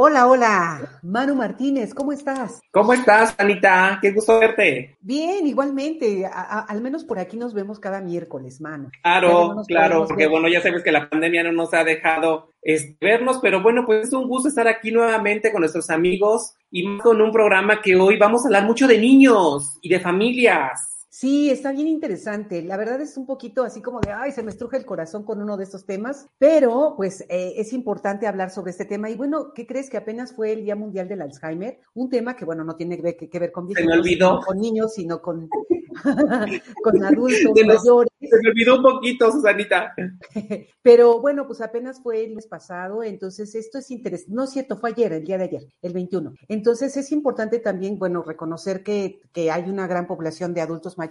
Hola, hola, Manu Martínez, ¿cómo estás? ¿Cómo estás, Anita? Qué gusto verte. Bien, igualmente, a- a- al menos por aquí nos vemos cada miércoles, Manu. Claro, no claro, porque ver. bueno, ya sabes que la pandemia no nos ha dejado este, vernos, pero bueno, pues es un gusto estar aquí nuevamente con nuestros amigos y con un programa que hoy vamos a hablar mucho de niños y de familias. Sí, está bien interesante. La verdad es un poquito así como de, ay, se me estruja el corazón con uno de estos temas, pero pues eh, es importante hablar sobre este tema. Y bueno, ¿qué crees que apenas fue el Día Mundial del Alzheimer? Un tema que, bueno, no tiene que ver, que, que ver con Se me viejitos, olvidó. sino con niños, sino con, con adultos mayores. Se me olvidó un poquito, Susanita. Pero bueno, pues apenas fue el mes pasado, entonces esto es interesante. No es cierto, fue ayer, el día de ayer, el 21. Entonces es importante también, bueno, reconocer que, que hay una gran población de adultos mayores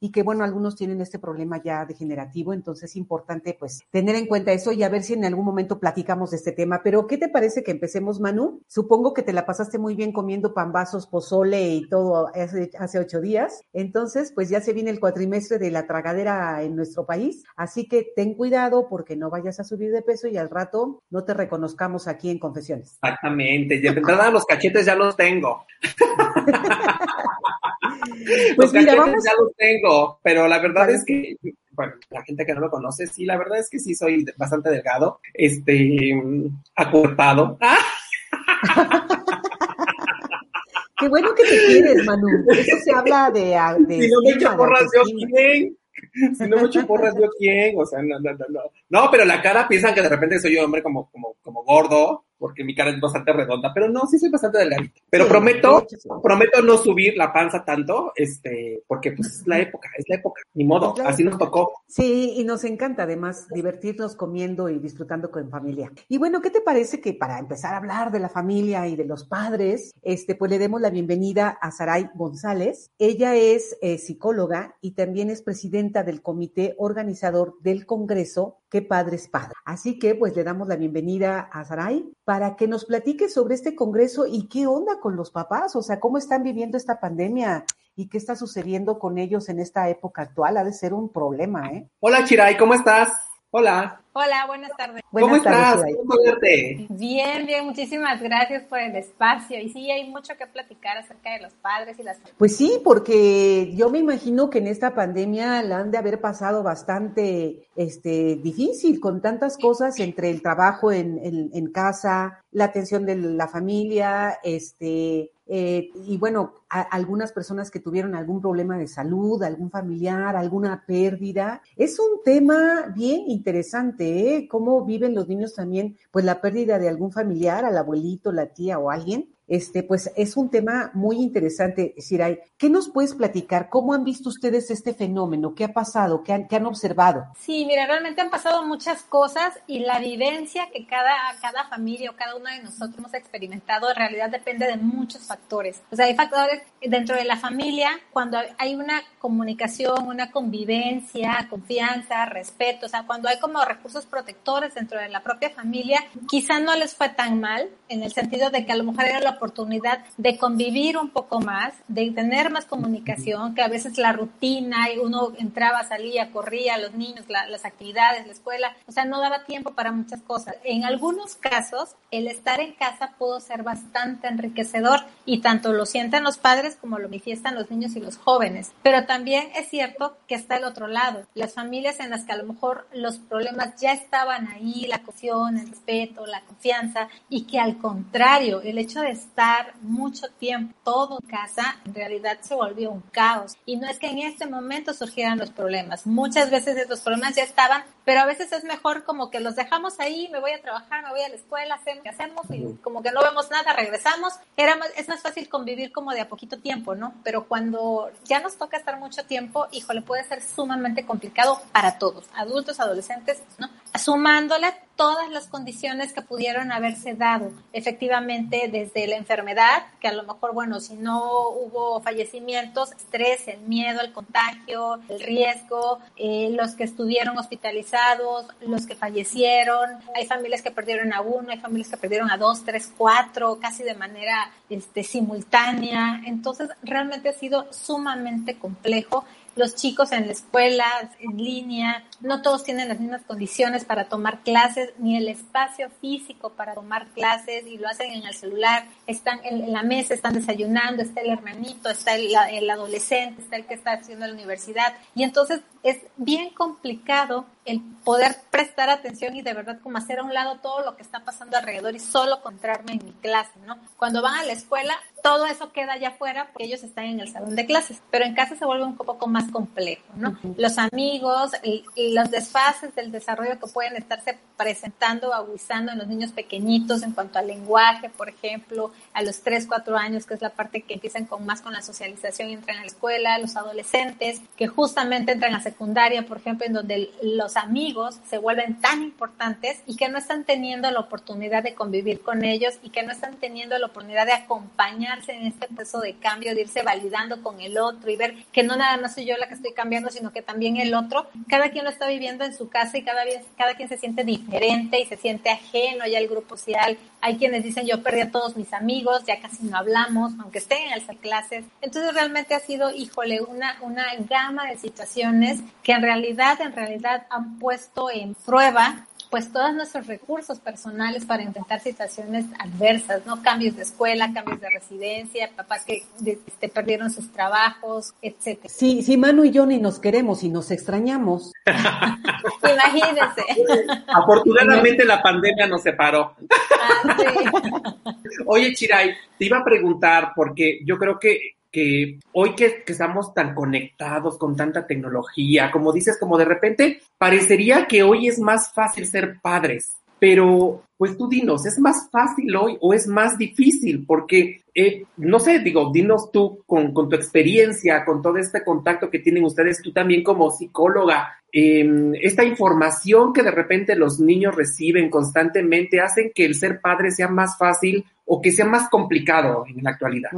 y que, bueno, algunos tienen este problema ya degenerativo, entonces es importante, pues, tener en cuenta eso y a ver si en algún momento platicamos de este tema. Pero, ¿qué te parece que empecemos, Manu? Supongo que te la pasaste muy bien comiendo pambazos, pozole y todo hace, hace ocho días. Entonces, pues ya se viene el cuatrimestre de la tragadera en nuestro país, así que ten cuidado porque no vayas a subir de peso y al rato no te reconozcamos aquí en Confesiones. Exactamente. Ya de entrada los cachetes ya los tengo. Pues los mira, vamos, ya los tengo, pero la verdad Vale. es que, bueno, la gente que no lo conoce, sí, la verdad es que sí soy bastante delgado, este. ¡Ah! qué bueno que te quieres, Manu. Eso se habla de... de si no me echo porras, yo quién. Si no me echo porras, yo quién. O sea, no, no, no, no. No, pero la cara piensan que de repente soy un hombre como, como, como gordo, porque mi cara es bastante redonda, pero no, sí soy bastante delgadito. Pero Sí, prometo, prometo no subir la panza tanto, este, porque pues es la época, es la época, ni modo, así nos tocó. Sí, y nos encanta además divertirnos comiendo y disfrutando con familia. Y bueno, ¿qué te parece que para empezar a hablar de la familia y de los padres, este, pues le demos la bienvenida a Saray González? Ella es eh, psicóloga y también es presidenta del comité organizador del Congreso ¿Qué Padres Padres? Así que pues le damos la bienvenida a Saray para que nos platique sobre este congreso y qué onda con los papás, o sea, cómo están viviendo esta pandemia y qué está sucediendo con ellos en esta época actual. Ha de ser un problema, ¿eh? Hola Chiray, ¿cómo estás? Hola, Hola, buenas tardes. ¿cómo Buenas tardes, estás? Chiray. ¿Cómo verte? Bien, bien, muchísimas gracias por el espacio. Y sí, hay mucho que platicar acerca de los padres y las Pues sí, porque yo me imagino que en esta pandemia la han de haber pasado bastante este, difícil con tantas cosas entre el trabajo en, en- en casa, la atención de la familia, este, eh, y bueno, algunas personas que tuvieron algún problema de salud, algún familiar, alguna pérdida. Es un tema bien interesante, ¿eh? Cómo viven los niños también, pues la pérdida de algún familiar, al abuelito, la tía o alguien. Este, pues es un tema muy interesante, Siray. ¿Qué nos puedes platicar? ¿Cómo han visto ustedes este fenómeno? ¿Qué ha pasado? ¿Qué han, observado? Sí, mira, realmente han pasado muchas cosas y la vivencia que cada, cada familia o cada uno de nosotros hemos experimentado en realidad depende de muchos factores. O sea, hay factores dentro de la familia cuando hay una comunicación, una convivencia, confianza, respeto, o sea, cuando hay como recursos protectores dentro de la propia familia, quizá no les fue tan mal en el sentido de que a lo mejor era la oportunidad de convivir un poco más, de tener más comunicación, que a veces la rutina y uno entraba, salía, corría, los niños, la- las actividades, la escuela, o sea, no daba tiempo para muchas cosas. En algunos casos, el estar en casa pudo ser bastante enriquecedor y tanto lo sienten los padres como lo manifiestan los niños y los jóvenes. Pero también es cierto que está el otro lado, las familias en las que a lo mejor los problemas ya estaban ahí, la cohesión, el respeto, la confianza, y que al contrario, el hecho de estar mucho tiempo todo en casa, en realidad se volvió un caos. Y no es que en este momento surgieran los problemas, muchas veces estos problemas ya estaban, pero a veces es mejor como que los dejamos ahí, me voy a trabajar, me voy a la escuela, hacemos, hacemos y como que no vemos nada, regresamos. Era más, es más fácil convivir como de a poquito tiempo, ¿no? Pero cuando ya nos toca estar mucho tiempo, híjole, puede ser sumamente complicado para todos, adultos, adolescentes, ¿no? Sumándole todas las condiciones que pudieron haberse dado, efectivamente, desde la enfermedad, que a lo mejor, bueno, si no hubo fallecimientos, estrés, el miedo, el contagio, el riesgo, eh, los que estuvieron hospitalizados, los que fallecieron, hay familias que perdieron a uno, hay familias que perdieron a dos, tres, cuatro, casi de manera este, simultánea, entonces realmente ha sido sumamente complejo. Los chicos en la escuela, en línea, no todos tienen las mismas condiciones para tomar clases, ni el espacio físico para tomar clases, y lo hacen en el celular, están en, la mesa, están desayunando, está el hermanito, está el, el adolescente, está el que está haciendo la universidad, y entonces es bien complicado el poder prestar atención y de verdad como hacer a un lado todo lo que está pasando alrededor y solo concentrarme en mi clase, ¿no? Cuando van a la escuela, todo eso queda allá afuera porque ellos están en el salón de clases, pero en casa se vuelve un poco más complejo, ¿no? Los amigos y, los desfases del desarrollo que pueden estarse presentando agudizando en los niños pequeñitos en cuanto al lenguaje, por ejemplo, a los 3, 4 años, que es la parte que empiezan con más con la socialización y entran a la escuela, los adolescentes que justamente entran a secundaria, por ejemplo, en donde los amigos se vuelven tan importantes y que no están teniendo la oportunidad de convivir con ellos y que no están teniendo la oportunidad de acompañarse en este proceso de cambio, de irse validando con el otro y ver que no nada más soy yo la que estoy cambiando, sino que también el otro, cada quien lo está viviendo en su casa y cada, vez, cada quien se siente diferente y se siente ajeno ya al grupo social. Hay quienes dicen yo perdí a todos mis amigos, ya casi no hablamos, aunque estén en las clases. Entonces realmente ha sido, híjole, una, una gama de situaciones que en realidad, en realidad han puesto en prueba pues todos nuestros recursos personales para intentar situaciones adversas, ¿no? Cambios de escuela, cambios de residencia, papás que este, perdieron sus trabajos, etcétera. Sí, sí, Manu y yo ni nos queremos y nos extrañamos. Imagínense. Afortunadamente la pandemia nos separó. Ah, Oye, Chiray, te iba a preguntar, porque yo creo que que hoy que, estamos tan conectados con tanta tecnología, como dices, como de repente parecería que hoy es más fácil ser padres, pero pues tú dinos, ¿es más fácil hoy o es más difícil? Porque, eh, no sé, digo, dinos tú con, con, tu experiencia, con todo este contacto que tienen ustedes, tú también como psicóloga, eh, esta información que de repente los niños reciben constantemente hacen que el ser padre sea más fácil o que sea más complicado en la actualidad?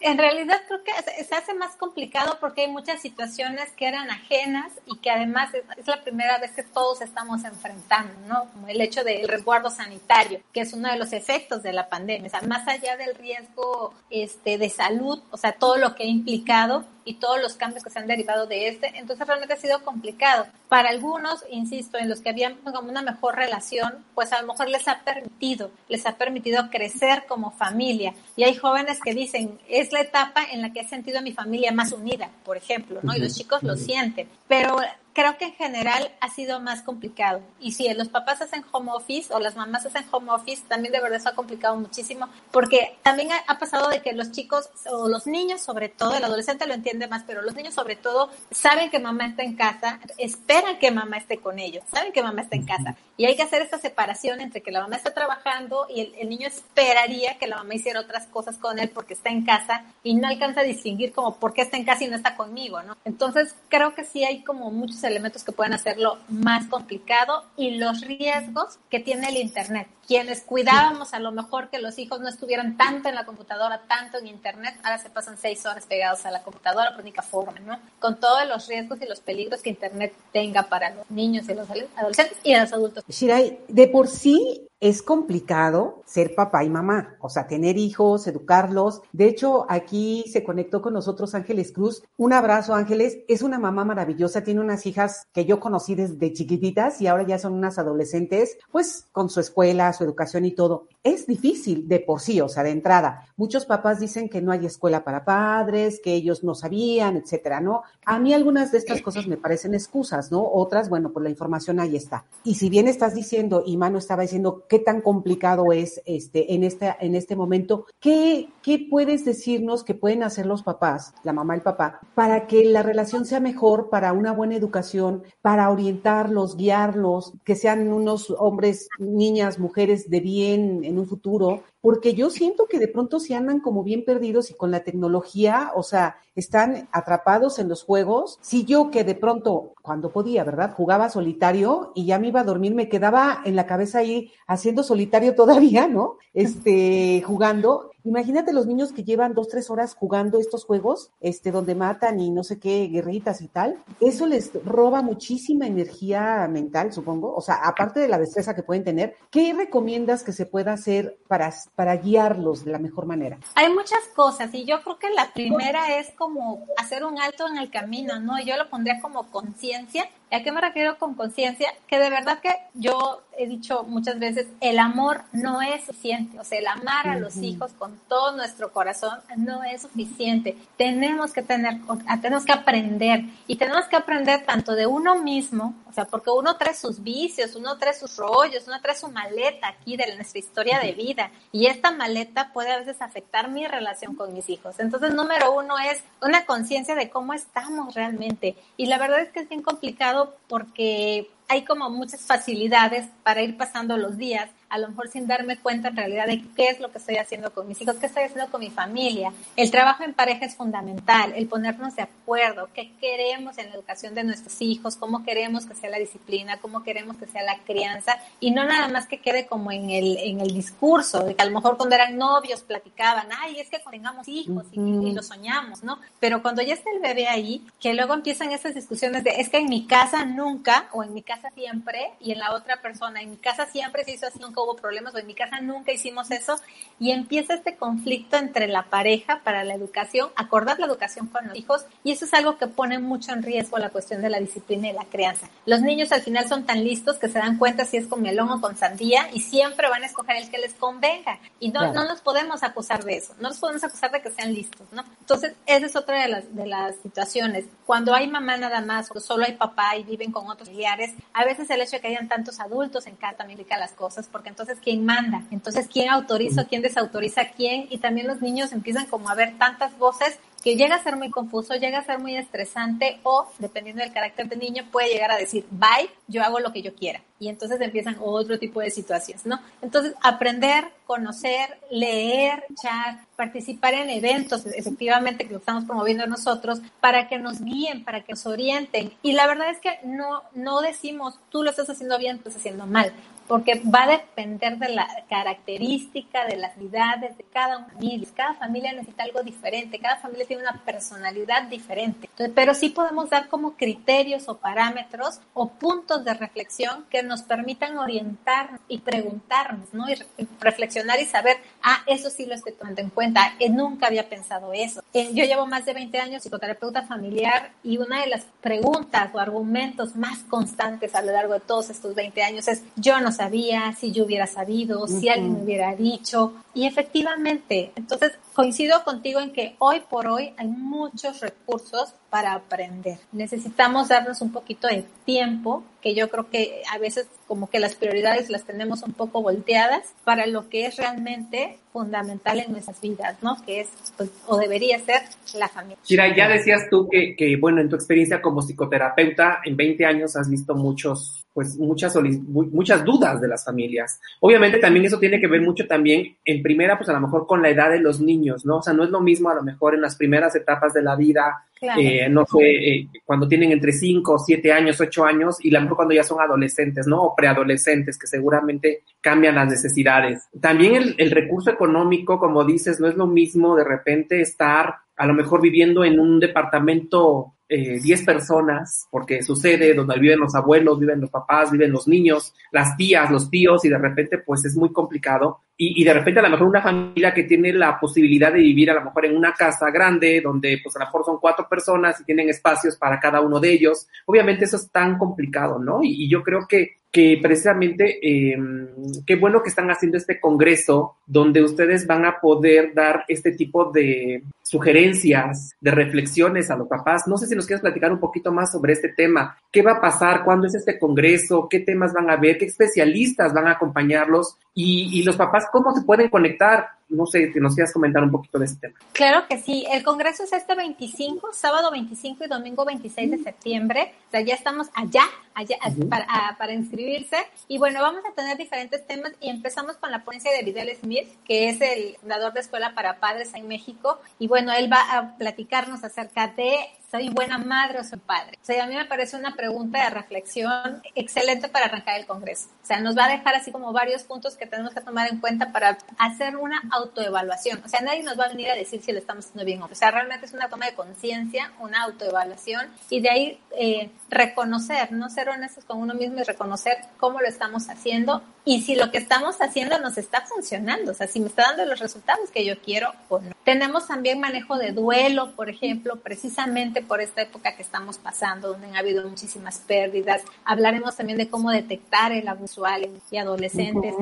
En realidad creo que se hace más complicado porque hay muchas situaciones que eran ajenas y que además es la primera vez que todos estamos enfrentando, ¿no? Como el hecho del resguardo sanitario, que es uno de los efectos de la pandemia. O sea, más allá del riesgo este, de salud, o sea, todo lo que ha implicado y todos los cambios que se han derivado de este, entonces realmente ha sido complicado. Para algunos, insisto, en los que habían como una mejor relación, pues a lo mejor les ha permitido, les ha permitido crecer como familia. Y hay jóvenes que dicen, es la etapa en la que he sentido a mi familia más unida, por ejemplo, ¿no? Y los chicos lo sienten. Pero creo que en general ha sido más complicado. Y si los papás hacen home office o las mamás hacen home office, también de verdad se ha complicado muchísimo, porque también ha, pasado de que los chicos o los niños sobre todo, el adolescente lo entiende más, pero los niños sobre todo saben que mamá está en casa, esperan que mamá esté con ellos, saben que mamá está en casa. Y hay que hacer esta separación entre que la mamá está trabajando y el, el niño esperaría que la mamá hiciera otras cosas con él porque está en casa y no alcanza a distinguir como por qué está en casa y no está conmigo, ¿no? Entonces creo que sí hay como muchos elementos que pueden hacerlo más complicado y los riesgos que tiene el Internet. Quienes cuidábamos a lo mejor que los hijos no estuvieran tanto en la computadora, tanto en Internet, ahora se pasan seis horas pegados a la computadora por única forma, ¿no? Con todos los riesgos y los peligros que Internet tenga para los niños y los adolescentes y los adultos. Shirai, de por sí es complicado ser papá y mamá, o sea, tener hijos, educarlos. De hecho, aquí se conectó con nosotros Ángeles Cruz. Un abrazo, Ángeles. Es una mamá maravillosa, tiene unas hijas que yo conocí desde chiquititas y ahora ya son unas adolescentes, pues con su escuela, su educación y todo. Es difícil de por sí, o sea, de entrada. Muchos papás dicen que no hay escuela para padres, que ellos no sabían, etcétera, ¿no? A mí algunas de estas cosas me parecen excusas, ¿no? Otras, bueno, pues la información ahí está. Y si bien estás diciendo, y Mano estaba diciendo, qué tan complicado es este, en, este, en este momento. ¿Qué, ¿Qué puedes decirnos que pueden hacer los papás, la mamá el papá, para que la relación sea mejor, para una buena educación, para orientarlos, guiarlos, que sean unos hombres, niñas, mujeres de bien en un futuro? Porque yo siento que de pronto se andan como bien perdidos y con la tecnología, o sea, están atrapados en los juegos. Si yo que de pronto, cuando podía, ¿verdad? Jugaba solitario y ya me iba a dormir, me quedaba en la cabeza ahí haciendo solitario todavía, ¿no? Este, jugando Imagínate los niños que llevan dos, tres horas jugando estos juegos, este, donde matan y no sé qué, guerritas y tal. Eso les roba muchísima energía mental, supongo. O sea, aparte de la destreza que pueden tener, ¿qué recomiendas que se pueda hacer para, para guiarlos de la mejor manera? Hay muchas cosas y yo creo que la primera es como hacer un alto en el camino, ¿no? Yo lo pondría como conciencia ¿A qué me refiero con conciencia? Que de verdad que yo he dicho muchas veces, el amor no es suficiente. O sea, el amar a los hijos con todo nuestro corazón no es suficiente. Tenemos que tener, tenemos que aprender y tenemos que aprender tanto de uno mismo, o sea, porque uno trae sus vicios, uno trae sus rollos, uno trae su maleta aquí de nuestra historia de vida y esta maleta puede a veces afectar mi relación con mis hijos. Entonces, número uno es una conciencia de cómo estamos realmente. Y la verdad es que es bien complicado porque hay como muchas facilidades para ir pasando los días a lo mejor sin darme cuenta en realidad de qué es lo que estoy haciendo con mis hijos, qué estoy haciendo con mi familia. El trabajo en pareja es fundamental, el ponernos de acuerdo, qué queremos en la educación de nuestros hijos, cómo queremos que sea la disciplina, cómo queremos que sea la crianza, y no nada más que quede como en el, en el discurso, de que a lo mejor cuando eran novios platicaban, ay, es que tengamos hijos y, y, lo soñamos, ¿no? Pero cuando ya está el bebé ahí, que luego empiezan esas discusiones de, es que en mi casa nunca, o en mi casa siempre, y en la otra persona, en mi casa siempre se hizo así, nunca hubo problemas o en mi casa nunca hicimos eso y empieza este conflicto entre la pareja para la educación, acordar la educación con los hijos y eso es algo que pone mucho en riesgo la cuestión de la disciplina y la crianza. Los niños al final son tan listos que se dan cuenta si es con melón o con sandía y siempre van a escoger el que les convenga y no, no nos podemos acusar de eso, no nos podemos acusar de que sean listos, ¿no? Entonces, esa es otra de las, de las situaciones. Cuando hay mamá nada más o solo hay papá y viven con otros familiares, a veces el hecho de que hayan tantos adultos en casa también las cosas porque entonces quién manda, entonces quién autoriza, quién desautoriza a quién y también los niños empiezan como a ver tantas voces que llega a ser muy confuso, llega a ser muy estresante o, dependiendo del carácter del niño, puede llegar a decir, bye, yo hago lo que yo quiera. Y entonces empiezan otro tipo de situaciones, ¿no? Entonces, aprender, conocer, leer, chat, participar en eventos, efectivamente, que lo estamos promoviendo nosotros, para que nos guíen, para que nos orienten. Y la verdad es que no, no decimos, tú lo estás haciendo bien, tú estás haciendo mal porque va a depender de la característica, de las edades de cada familia. Cada familia necesita algo diferente, cada familia tiene una personalidad diferente. pero sí podemos dar como criterios o parámetros o puntos de reflexión que nos permitan orientar y preguntarnos, ¿no? Y reflexionar y saber, ah, eso sí lo estoy tomando en cuenta, eh, nunca había pensado eso. Eh, yo llevo más de 20 años psicoterapeuta familiar y una de las preguntas o argumentos más constantes a lo largo de todos estos 20 años es, yo no sabía, si yo hubiera sabido, si alguien me hubiera dicho. Y efectivamente, entonces coincido contigo en que hoy por hoy hay muchos recursos para aprender. Necesitamos darnos un poquito de tiempo, que yo creo que a veces como que las prioridades las tenemos un poco volteadas para lo que es realmente fundamental en nuestras vidas, ¿no? Que es, pues, o debería ser la familia. Kira, ya decías tú que, que, bueno, en tu experiencia como psicoterapeuta, en 20 años has visto muchos, pues, muchas, muchas dudas de las familias. Obviamente también eso tiene que ver mucho también, en primera, pues a lo mejor con la edad de los niños, ¿no? O sea, no es lo mismo a lo mejor en las primeras etapas de la vida, eh, no sé, eh, cuando tienen entre 5, 7 años, 8 años, y a lo mejor cuando ya son adolescentes, ¿no? O preadolescentes, que seguramente cambian las necesidades. También el, el recurso económico, como dices, no es lo mismo de repente estar a lo mejor viviendo en un departamento eh, 10 personas, porque sucede donde viven los abuelos, viven los papás, viven los niños, las tías, los tíos, y de repente pues es muy complicado. Y, y, de repente a lo mejor una familia que tiene la posibilidad de vivir a lo mejor en una casa grande, donde pues a lo mejor son cuatro personas y tienen espacios para cada uno de ellos, obviamente eso es tan complicado, ¿no? Y yo creo que que precisamente em, qué bueno que están haciendo este congreso donde ustedes van a poder dar este tipo de sugerencias, de reflexiones a los papás. No sé si nos quieres platicar un poquito más sobre este tema. ¿Qué va a pasar? ¿Cuándo es este congreso? ¿Qué temas van a ver? ¿Qué especialistas van a acompañarlos? Y, y los papás, ¿cómo se pueden conectar? No sé, si nos quieras comentar un poquito de este tema. Claro que sí. El congreso es este 25, sábado 25 y domingo 26 de septiembre. O sea, ya estamos allá, allá para, para inscribirse. Y bueno, vamos a tener diferentes temas y empezamos con la ponencia de Vidal Smith, que es el fundador de Escuela para Padres en México. Y bueno, él va a platicarnos acerca de ¿soy buena madre o soy padre? O sea, a mí me parece una pregunta de reflexión excelente para arrancar el Congreso. O sea, nos va a dejar así como varios puntos que tenemos que tomar en cuenta para hacer una autoevaluación. O sea, nadie nos va a venir a decir si lo estamos haciendo bien o no. O sea, realmente es una toma de conciencia, una autoevaluación y de ahí eh, reconocer, no ser honestos con uno mismo y reconocer cómo lo estamos haciendo y si lo que estamos haciendo nos está funcionando, o sea, si me está dando los resultados que yo quiero o no. Tenemos también manejo de duelo, por ejemplo, precisamente por esta época que estamos pasando, donde ha habido muchísimas pérdidas. Hablaremos también de cómo detectar el abuso y adolescentes.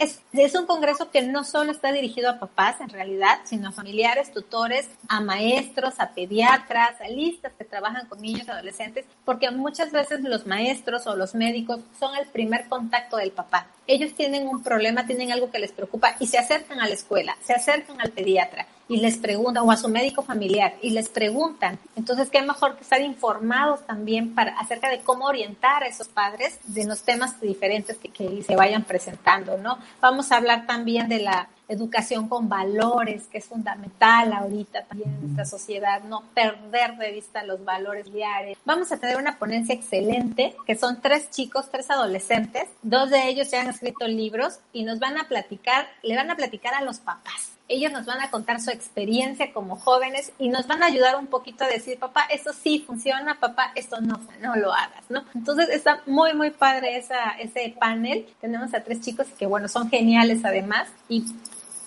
es, es un congreso que no solo está dirigido a papás, en realidad, sino a familiares, tutores, a maestros, a pediatras, a listas que trabajan con niños y adolescentes, porque muchas veces los maestros o los médicos son el primer contacto del papá ellos tienen un problema, tienen algo que les preocupa y se acercan a la escuela, se acercan al pediatra y les preguntan, o a su médico familiar, y les preguntan. Entonces, qué mejor que estar informados también para, acerca de cómo orientar a esos padres de los temas diferentes que, se vayan presentando, ¿no? Vamos a hablar también de la educación con valores, que es fundamental ahorita también en nuestra sociedad, no perder de vista los valores diarios. Vamos a tener una ponencia excelente, que son tres chicos, tres adolescentes, dos de ellos ya han escrito libros y nos van a platicar, le van a platicar a los papás ellos nos van a contar su experiencia como jóvenes y nos van a ayudar un poquito a decir, papá, esto sí funciona, papá, esto no, no lo hagas, ¿no? Entonces está muy, muy padre esa, ese panel. Tenemos a tres chicos que, bueno, son geniales además y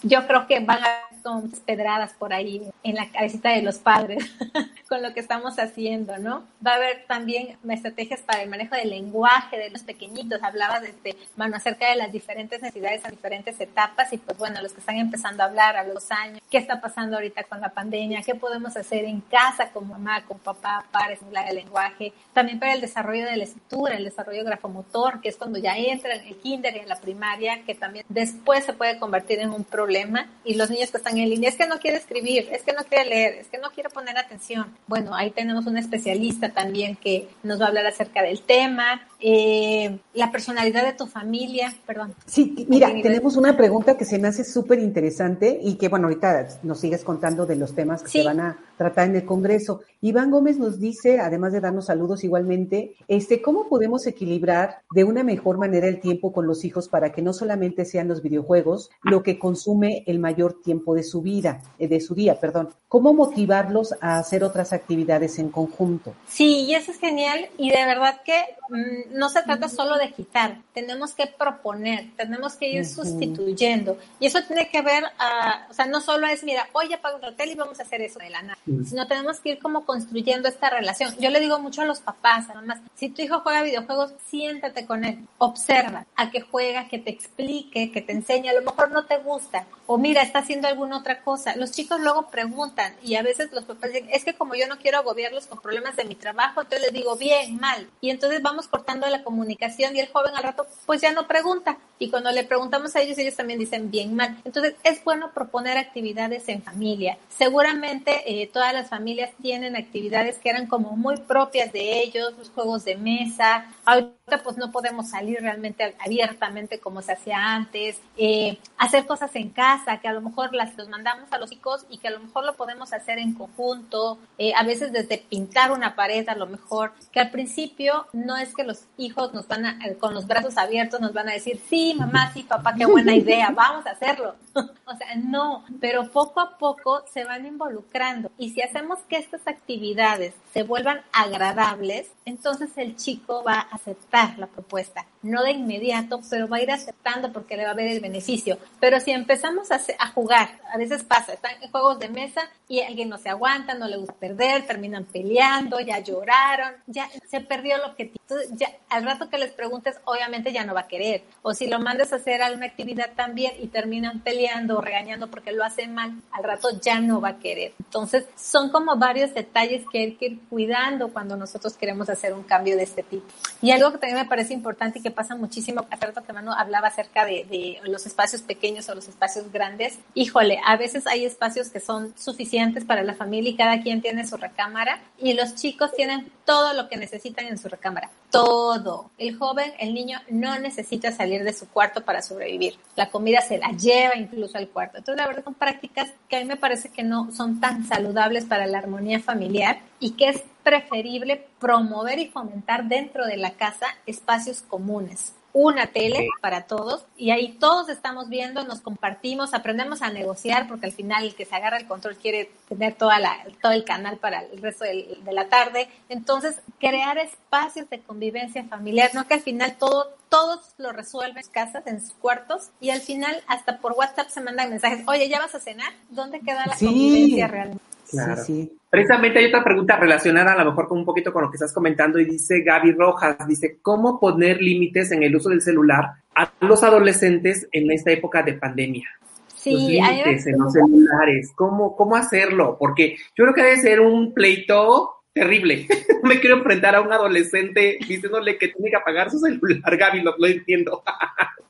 yo creo que van a con pedradas por ahí en la cabecita de los padres con lo que estamos haciendo, ¿no? Va a haber también estrategias para el manejo del lenguaje de los pequeñitos. Hablaba de este, bueno, acerca de las diferentes necesidades a diferentes etapas y pues bueno, los que están empezando a hablar a los años, qué está pasando ahorita con la pandemia, qué podemos hacer en casa con mamá, con papá para estimular el lenguaje. También para el desarrollo de la escritura, el desarrollo grafomotor, que es cuando ya entra en el kinder y en la primaria, que también después se puede convertir en un problema y los niños que están en línea, es que no quiere escribir, es que no quiere leer, es que no quiere poner atención. Bueno, ahí tenemos un especialista también que nos va a hablar acerca del tema, eh, la personalidad de tu familia, perdón. Sí, mira, tenemos una pregunta que se me hace súper interesante y que, bueno, ahorita nos sigues contando de los temas que se van a tratar en el Congreso. Iván Gómez nos dice, además de darnos saludos igualmente, este, ¿cómo podemos equilibrar de una mejor manera el tiempo con los hijos para que no solamente sean los videojuegos lo que consume el mayor tiempo de su vida, eh, de su día, perdón? ¿Cómo motivarlos a hacer otras actividades en conjunto? Sí, y eso es genial y de verdad que mm, no se trata solo de quitar, tenemos que proponer, tenemos que ir sustituyendo. Y eso tiene que ver, a, o sea, no solo es, mira, hoy apago el hotel y vamos a hacer eso de la nada, sino tenemos que ir como construyendo esta relación. Yo le digo mucho a los papás, además, si tu hijo juega videojuegos, siéntate con él, observa a qué juega, que te explique, que te enseñe, a lo mejor no te gusta, o mira, está haciendo otra cosa. Los chicos luego preguntan y a veces los papás dicen, es que como yo no quiero agobiarlos con problemas de mi trabajo, entonces les digo, bien, mal. Y entonces vamos cortando la comunicación y el joven al rato pues ya no pregunta. Y cuando le preguntamos a ellos, ellos también dicen bien mal. Entonces es bueno proponer actividades en familia. Seguramente eh, todas las familias tienen actividades que eran como muy propias de ellos, los juegos de mesa. Ahorita pues no podemos salir realmente abiertamente como se hacía antes. Eh, hacer cosas en casa que a lo mejor las los mandamos a los chicos y que a lo mejor lo podemos hacer en conjunto. Eh, a veces desde pintar una pared a lo mejor, que al principio no es que los hijos nos van a, con los brazos abiertos, nos van a decir, sí, mamá, sí, papá, qué buena idea, vamos a hacerlo. o sea, no, pero poco a poco se van involucrando. Y si hacemos que estas actividades se vuelvan agradables, entonces el chico va a aceptar la propuesta. No de inmediato, pero va a ir aceptando porque le va a ver el beneficio. Pero si empezamos a, a jugar, a veces pasa, están en juegos de mesa y alguien no se aguanta, no le gusta perder, terminan peleando, ya lloraron, ya se perdió el objetivo. ya al rato que les preguntes, obviamente ya no va a querer. O si lo mandas a hacer alguna actividad también y terminan peleando o regañando porque lo hacen mal, al rato ya no va a querer. Entonces, son como varios detalles que hay que ir cuidando cuando nosotros queremos hacer un cambio de este tipo. Y algo que también me parece importante y que pasa muchísimo, hace rato que Manu hablaba acerca de, de los espacios pequeños o los espacios grandes. Híjole, a veces hay espacios que son suficientes para la familia y cada quien tiene su recámara y los chicos tienen todo lo que necesitan en su recámara. Todo. El joven, el niño no necesita salir de su cuarto para sobrevivir. La comida se la lleva incluso al cuarto. Entonces, la verdad son prácticas que a mí me parece que no son tan saludables para la armonía familiar y que es preferible promover y fomentar dentro de la casa espacios comunes una tele para todos y ahí todos estamos viendo, nos compartimos, aprendemos a negociar porque al final el que se agarra el control quiere tener toda la, todo el canal para el resto de la tarde. Entonces, crear espacios de convivencia familiar, no que al final todo, todos lo resuelven en sus casas, en sus cuartos y al final hasta por WhatsApp se mandan mensajes, oye, ¿ya vas a cenar? ¿Dónde queda la convivencia realmente? Claro. Sí, Precisamente hay otra pregunta relacionada a lo mejor con un poquito con lo que estás comentando y dice Gaby Rojas, dice, ¿cómo poner límites en el uso del celular a los adolescentes en esta época de pandemia? Sí, los límites en los celulares, ¿cómo, ¿cómo hacerlo? Porque yo creo que debe ser un pleito terrible. Me quiero enfrentar a un adolescente diciéndole que tiene que apagar su celular, Gaby, lo, lo entiendo.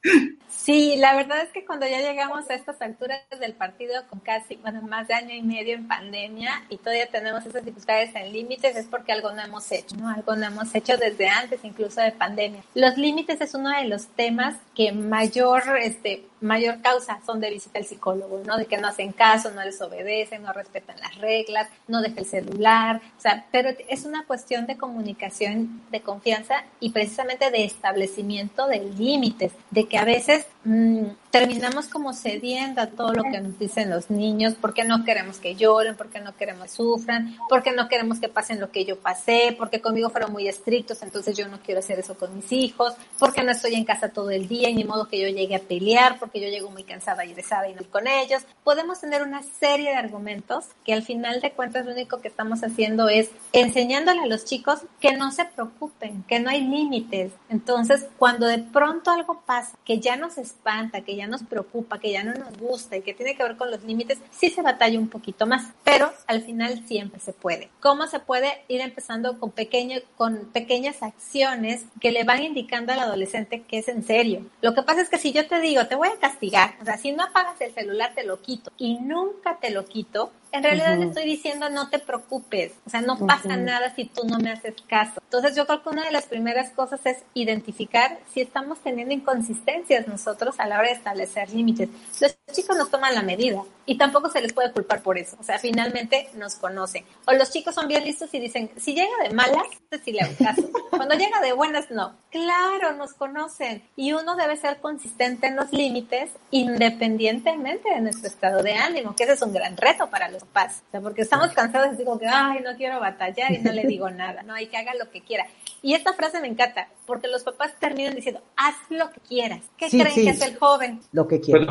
Sí, la verdad es que cuando ya llegamos a estas alturas del partido con casi, bueno, más de año y medio en pandemia y todavía tenemos esas dificultades en límites, es porque algo no hemos hecho, ¿no? Algo no hemos hecho desde antes, incluso de pandemia. Los límites es uno de los temas que mayor, este, mayor causa son de visita al psicólogo, ¿no? De que no hacen caso, no les obedecen, no respetan las reglas, no dejan el celular, o sea, pero es una cuestión de comunicación, de confianza y precisamente de establecimiento de límites, de que a veces mmm, terminamos como cediendo a todo lo que nos dicen los niños, porque no queremos que lloren, porque no queremos que sufran, porque no queremos que pasen lo que yo pasé, porque conmigo fueron muy estrictos, entonces yo no quiero hacer eso con mis hijos, porque no estoy en casa todo el día ni modo que yo llegue a pelear, porque yo llego muy cansada y desada y no con ellos. Podemos tener una serie de argumentos que al final de cuentas lo único que estamos haciendo es enseñándole a los chicos que no se preocupen, que no hay límites. Entonces, cuando de pronto algo pasa, que ya nos espanta, que ya nos preocupa, que ya no nos gusta y que tiene que ver con los límites, sí se batalla un poquito más, pero al final siempre se puede. ¿Cómo se puede ir empezando con, pequeño, con pequeñas acciones que le van indicando al adolescente que es en serio? Lo que pasa es que si yo te digo, te voy a castigar, o sea, si no apagas el celular te lo quito y nunca te lo quito, en realidad le estoy diciendo no te preocupes, o sea, no pasa nada si tú no me haces caso. Entonces yo creo que una de las primeras cosas es identificar si estamos teniendo inconsistencias nosotros a la hora de establecer límites. Los chicos nos toman la medida y tampoco se les puede culpar por eso, o sea, finalmente nos conocen. O los chicos son bien listos y dicen, si llega de malas, si le hago caso. Cuando llega de buenas, no. Claro, nos conocen y uno debe ser consistente en los límites independientemente de nuestro estado de ánimo, que ese es un gran reto para los O sea, porque estamos cansados y digo que, ay, no quiero batallar y no le digo nada, no, hay que haga lo que quiera. Y esta frase me encanta, porque los papás terminan diciendo, haz lo que quieras. ¿Qué creen que es el joven? Lo que quiera.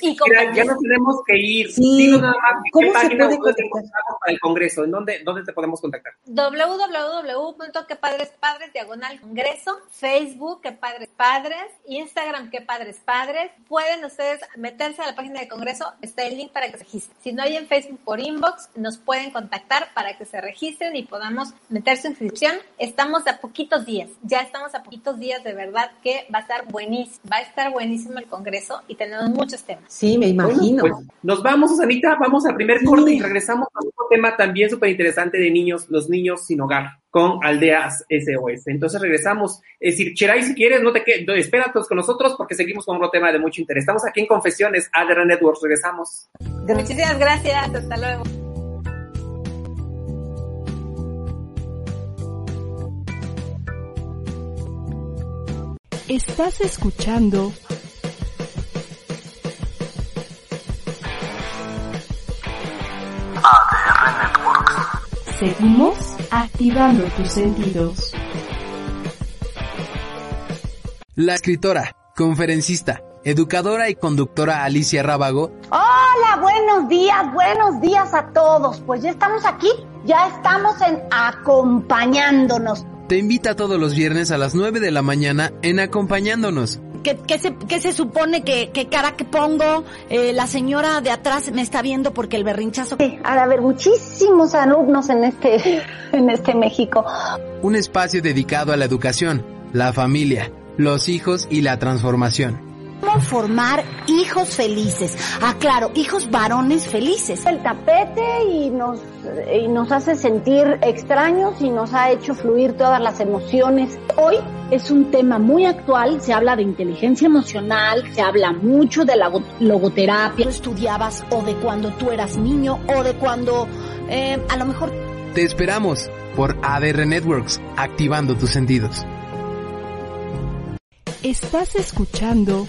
y ya no tenemos que ir. Sí. nada más, ¿Cómo se puede contactar? Para el Congreso, ¿en dónde, dónde te podemos contactar? www.quepadrespadres, diagonal Congreso, Facebook, que padres padres, Instagram, que padres padres. Pueden ustedes meterse a la página del Congreso, está el link para que se registren. Si no hay en Facebook por inbox, nos pueden contactar para que se registren y podamos meter su inscripción. Estamos a poquitos días, ya estamos a poquitos días de verdad que va a estar buenísimo, va a estar buenísimo el Congreso y tenemos muchos temas. Sí, me imagino. Pues, nos vamos, Susanita, vamos al primer corte y regresamos a otro tema también súper interesante de niños, los niños sin hogar con Aldeas SOS. Entonces regresamos. Es decir, Cheray, si quieres, no te quedes, espéranos con nosotros porque seguimos con otro tema de mucho interés. Estamos aquí en Confesiones, ADR Networks. Regresamos. Muchísimas gracias. Hasta luego. Estás escuchando ADR Networks. Seguimos activando tus sentidos. La escritora, conferencista, educadora y conductora Alicia Rábago. Hola, buenos días, buenos días a todos. Pues ya estamos aquí, ya estamos en acompañándonos. Te invita todos los viernes a las 9 de la mañana en acompañándonos. ¿Qué, qué se, qué se supone que, qué cara que pongo? Eh, la señora de atrás me está viendo porque el berrinchazo... Sí, ha de haber muchísimos alumnos en este, en este México. Un espacio dedicado a la educación, la familia, los hijos y la transformación. ¿Cómo formar hijos felices? Ah, claro, hijos varones felices. El tapete y nos, y nos hace sentir extraños y nos ha hecho fluir todas las emociones. Hoy es un tema muy actual, se habla de inteligencia emocional, se habla mucho de la logoterapia. Tú estudiabas o de cuando tú eras niño o de cuando eh, a lo mejor... Te esperamos por ADR Networks, activando tus sentidos. Estás escuchando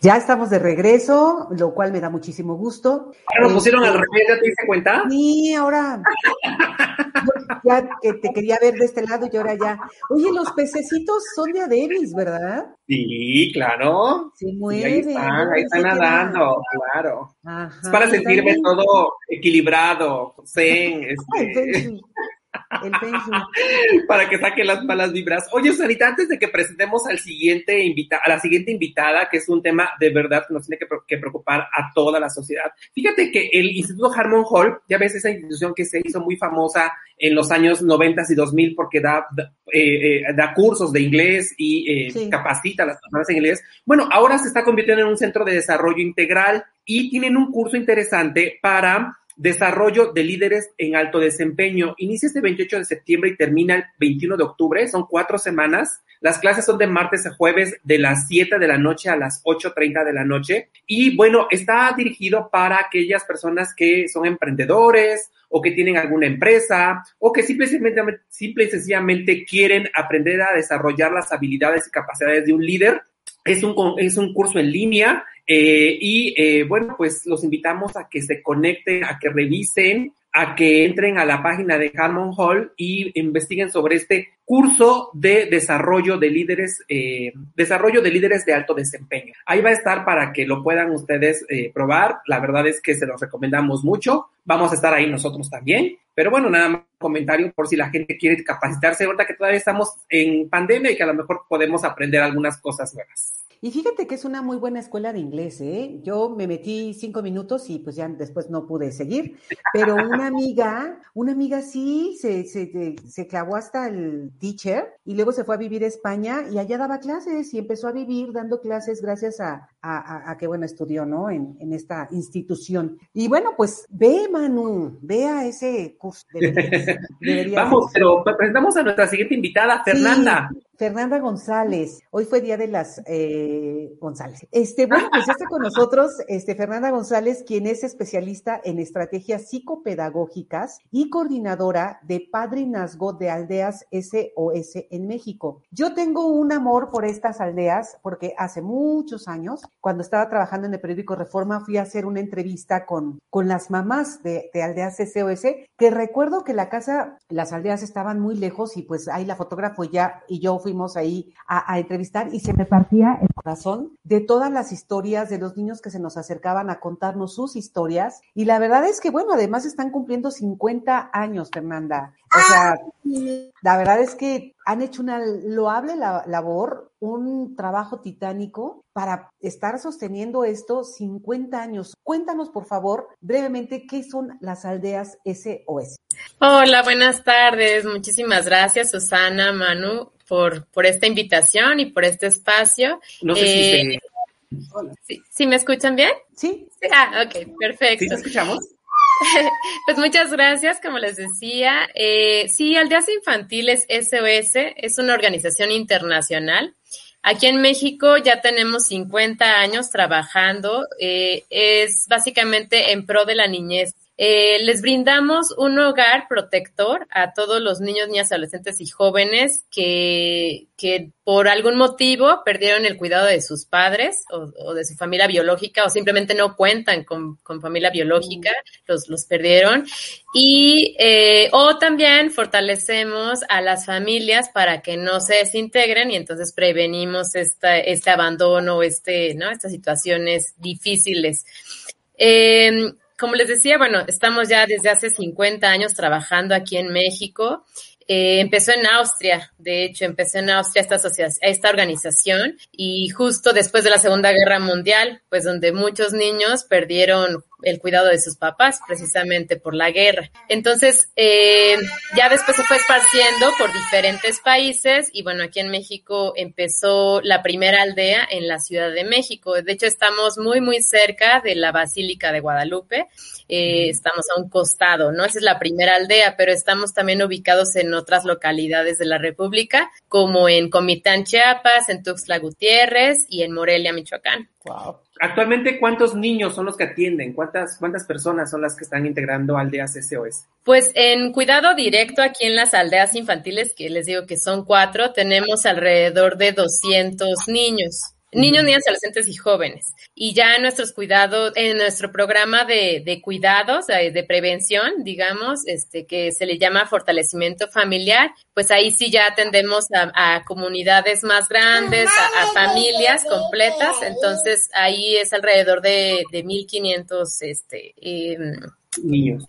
Ya estamos de regreso, lo cual me da muchísimo gusto. Ahora nos pusieron al revés, ¿ya te diste cuenta? Sí, ahora. ya que te quería ver de este lado y ahora ya. Oye, los pececitos son de Adebis, ¿verdad? Sí, claro. Se mueven. ahí están, ahí están nadando, claro. Ajá, Es para sentirme todo equilibrado, zen, este, Para que saque las malas vibras. Oye, Sarita, antes de que presentemos al siguiente invita a la siguiente invitada, que es un tema de verdad que nos tiene que, pre- que preocupar a toda la sociedad. Fíjate que el Instituto Harmon Hall, ya ves esa institución que se hizo muy famosa en los años 90 y 2000 porque da, da, eh, eh, da cursos de inglés y eh, Sí. capacita a las personas en inglés. Bueno, ahora se está convirtiendo en un centro de desarrollo integral y tienen un curso interesante para desarrollo de líderes en alto desempeño. Inicia este 28 de septiembre y termina el 21 de octubre. Son cuatro semanas. Las clases son de martes a jueves de las 7 de la noche a las 8.30 de la noche. Y bueno, está dirigido para aquellas personas que son emprendedores o que tienen alguna empresa o que simple y sencillamente quieren aprender a desarrollar las habilidades y capacidades de un líder. Es un, es un curso en línea eh, y eh, bueno, pues los invitamos a que se conecten, a que revisen, a que entren a la página de Harmon Hall y investiguen sobre este curso de desarrollo de líderes, eh, desarrollo de líderes de alto desempeño. Ahí va a estar para que lo puedan ustedes probar. La verdad es que se los recomendamos mucho. Vamos a estar ahí nosotros también. Pero bueno, nada más comentario por si la gente quiere capacitarse ahorita que todavía estamos en pandemia y que a lo mejor podemos aprender algunas cosas nuevas. Y fíjate que es una muy buena escuela de inglés, ¿eh? Yo me metí cinco minutos y pues ya después no pude seguir, pero una amiga, una amiga sí se, se, se clavó hasta el teacher y luego se fue a vivir a España y allá daba clases y empezó a vivir dando clases gracias a, a, a, a que, bueno, estudió, ¿no? En, en, esta institución. Y bueno, pues ve, Manu, ve a ese curso. Deberías, deberías Vamos, pero presentamos a nuestra siguiente invitada, Fernanda. Sí. Fernanda González. Hoy fue día de las eh, González. Este, bueno, pues está con nosotros este, Fernanda González, quien es especialista en estrategias psicopedagógicas y coordinadora de Padrinazgo de Aldeas SOS en México. Yo tengo un amor por estas aldeas porque hace muchos años, cuando estaba trabajando en el periódico Reforma, fui a hacer una entrevista con, con las mamás de, de Aldeas SOS, que recuerdo que la casa, las aldeas estaban muy lejos y pues ahí la fotógrafo ya y yo fuimos ahí a, entrevistar y se me partía el corazón de todas las historias de los niños que se nos acercaban a contarnos sus historias. Y la verdad es que, bueno, además están cumpliendo 50 años, Fernanda. O sea, la verdad es que han hecho una loable labor, un trabajo titánico para estar sosteniendo esto 50 años. Cuéntanos, por favor, brevemente, qué son las aldeas SOS. Hola, buenas tardes. Muchísimas gracias, Susana, Manu, por, por esta invitación y por este espacio. No sé eh, si, se... ¿sí, ¿Sí me escuchan bien? Sí. Ah, ok, perfecto. ¿Sí te escuchamos? Pues muchas gracias, como les decía. Eh, sí, Aldeas Infantiles SOS es una organización internacional. Aquí en México ya tenemos 50 años trabajando. Eh, es básicamente en pro de la niñez eh, les brindamos un hogar protector a todos los niños, niñas, adolescentes y jóvenes que, que por algún motivo perdieron el cuidado de sus padres o, de su familia biológica o simplemente no cuentan con, con familia biológica, los, los perdieron. Y, eh, o también fortalecemos a las familias para que no se desintegren y entonces prevenimos esta, este abandono, este, ¿no? Estas situaciones difíciles. Eh, como les decía, bueno, estamos ya desde hace 50 años trabajando aquí en México. Eh, empezó en Austria, de hecho, empezó en Austria esta, esta organización y justo después de la Segunda Guerra Mundial, pues donde muchos niños perdieron el cuidado de sus papás precisamente por la guerra. Entonces, eh, ya después se fue esparciendo por diferentes países y bueno, aquí en México empezó la primera aldea en la Ciudad de México. De hecho, estamos muy, muy cerca de la Basílica de Guadalupe. Eh, estamos a un costado, ¿no? Esa es la primera aldea, pero estamos también ubicados en otras localidades de la República, como en Comitán, Chiapas, en Tuxtla Gutiérrez y en Morelia, Michoacán. Wow. Actualmente, ¿cuántos niños son los que atienden? ¿Cuántas, ¿Cuántas personas son las que están integrando aldeas SOS? Pues en cuidado directo aquí en las aldeas infantiles, que les digo que son cuatro, tenemos alrededor de 200 niños. Niños, niñas, adolescentes y jóvenes. Y ya en nuestros cuidados, en nuestro programa de, cuidados, de, prevención, digamos, este, que se le llama fortalecimiento familiar, pues ahí sí ya atendemos a, comunidades más grandes, a, familias completas. Entonces ahí es alrededor de, de 1500, este, em, niños.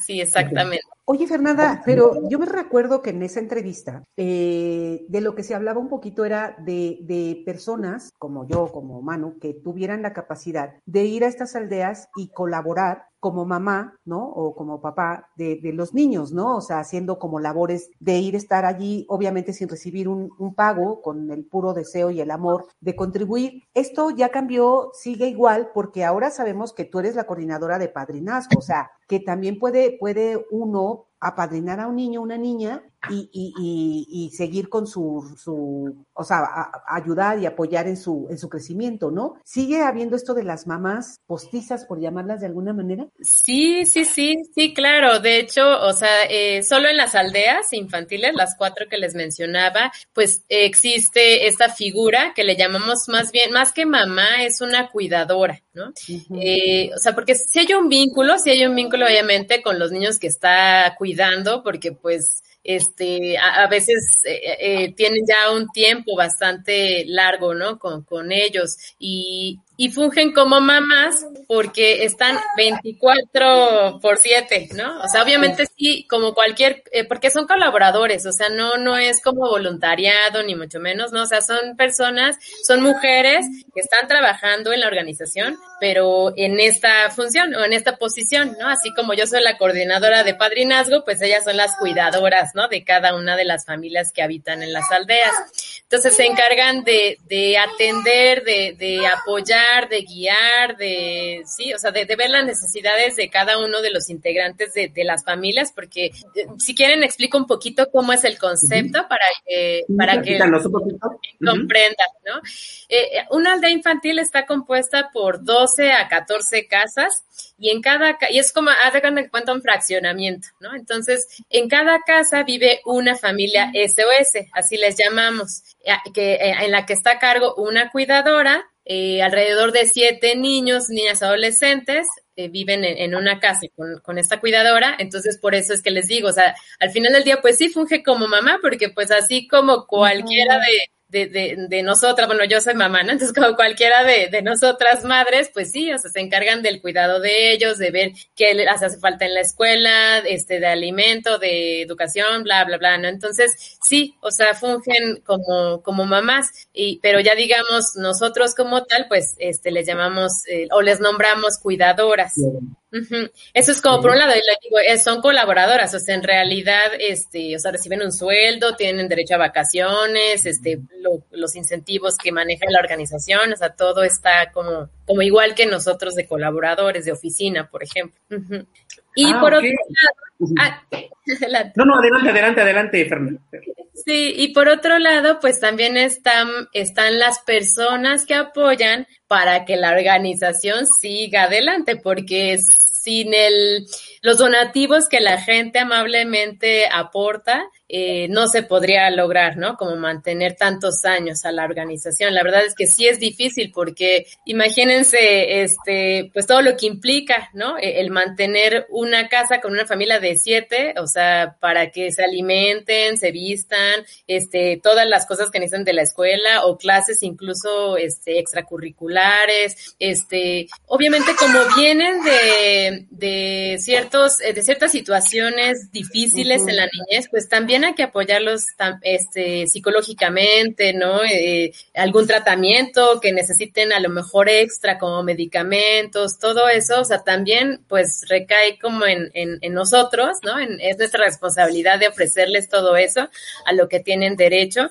Sí, exactamente. Oye, Fernanda, pero yo me recuerdo que en esa entrevista eh, de lo que se hablaba un poquito era de, de, personas como yo, como Manu, que tuvieran la capacidad de ir a estas aldeas y colaborar como mamá, ¿no? O como papá de, de, los niños, ¿no? O sea, haciendo como labores de ir a estar allí, obviamente sin recibir un, un, pago, con el puro deseo y el amor de contribuir. Esto ya cambió, sigue igual, porque ahora sabemos que tú eres la coordinadora de padrinazgo, o sea, que también puede, puede uno apadrinar a un niño, una niña, y, y, y, seguir con su, su o sea, ayudar y apoyar en su, en su crecimiento, ¿no? ¿Sigue habiendo esto de las mamás postizas, por llamarlas de alguna manera? Sí, sí, sí, sí, claro. De hecho, o sea, eh, solo en las aldeas infantiles, las cuatro que les mencionaba, pues existe esta figura que le llamamos más bien, más que mamá, es una cuidadora, ¿no? eh, o sea, porque si hay un vínculo, si hay un vínculo obviamente con los niños que está cuidando, porque pues este, a, veces eh, eh, tienen ya un tiempo bastante largo, ¿no? Con, con ellos y, y fungen como mamás porque están 24 por 7, ¿no? O sea, obviamente sí, como cualquier, eh, porque son colaboradores, o sea, no, no es como voluntariado, ni mucho menos, ¿no? O sea, son personas, son mujeres que están trabajando en la organización, pero en esta función o en esta posición, ¿no? Así como yo soy la coordinadora de padrinazgo, pues ellas son las cuidadoras, ¿no? De cada una de las familias que habitan en las aldeas. Entonces se encargan de, de atender, de, de apoyar, de guiar, de, sí, o sea, de, ver las necesidades de cada uno de los integrantes de, las familias, porque eh, si quieren explico un poquito cómo es el concepto para, para que comprendan, ¿no? Eh, una aldea infantil está compuesta por 12 a 14 casas y en cada, y es como, haz de cuenta un fraccionamiento, ¿no? Entonces, en cada casa vive una familia SOS, así les llamamos, eh, que, en la que está a cargo una cuidadora, eh, alrededor de siete niños, niñas adolescentes, eh, viven en, una casa con, con, esta cuidadora, entonces por eso es que les digo, o sea, al final del día pues sí funge como mamá, porque pues así como cualquiera de, de, de, de, nosotras, bueno, yo soy mamá, ¿no? Entonces, como cualquiera de, de nosotras madres, pues sí, o sea, se encargan del cuidado de ellos, de ver qué les hace falta en la escuela, este, de alimento, de educación, bla, bla, bla, ¿no? Entonces, sí, o sea, fungen como, como mamás, y, pero ya digamos, nosotros como tal, pues, este, les llamamos, eh, o les nombramos cuidadoras. Eso es como por un lado, digo, son colaboradoras, o sea, en realidad, este, o sea, reciben un sueldo, tienen derecho a vacaciones, este, los incentivos que maneja la organización, o sea, todo está como, como igual que nosotros de colaboradores de oficina, por ejemplo. Y Ah, por otro lado, ah, adelante. No, no, adelante, adelante, adelante, Fernanda. Sí, y por otro lado, pues también están, están las personas que apoyan para que la organización siga adelante, porque sin el, los donativos que la gente amablemente aporta, eh, no se podría lograr, ¿no? Como mantener tantos años a la organización. La verdad es que sí es difícil porque imagínense, este, pues todo lo que implica, ¿no? E- El mantener una casa con una familia de siete, o sea, para que se alimenten, se vistan, este, todas las cosas que necesitan de la escuela o clases incluso, este, extracurriculares, este, obviamente como vienen de, de ciertos, eh, de ciertas situaciones difíciles en la niñez, pues también hay que apoyarlos este, psicológicamente, ¿no? Eh, algún tratamiento que necesiten a lo mejor extra como medicamentos, todo eso, o sea, también pues recae como en, en, en nosotros, ¿no? Es nuestra responsabilidad de ofrecerles todo eso a lo que tienen derecho.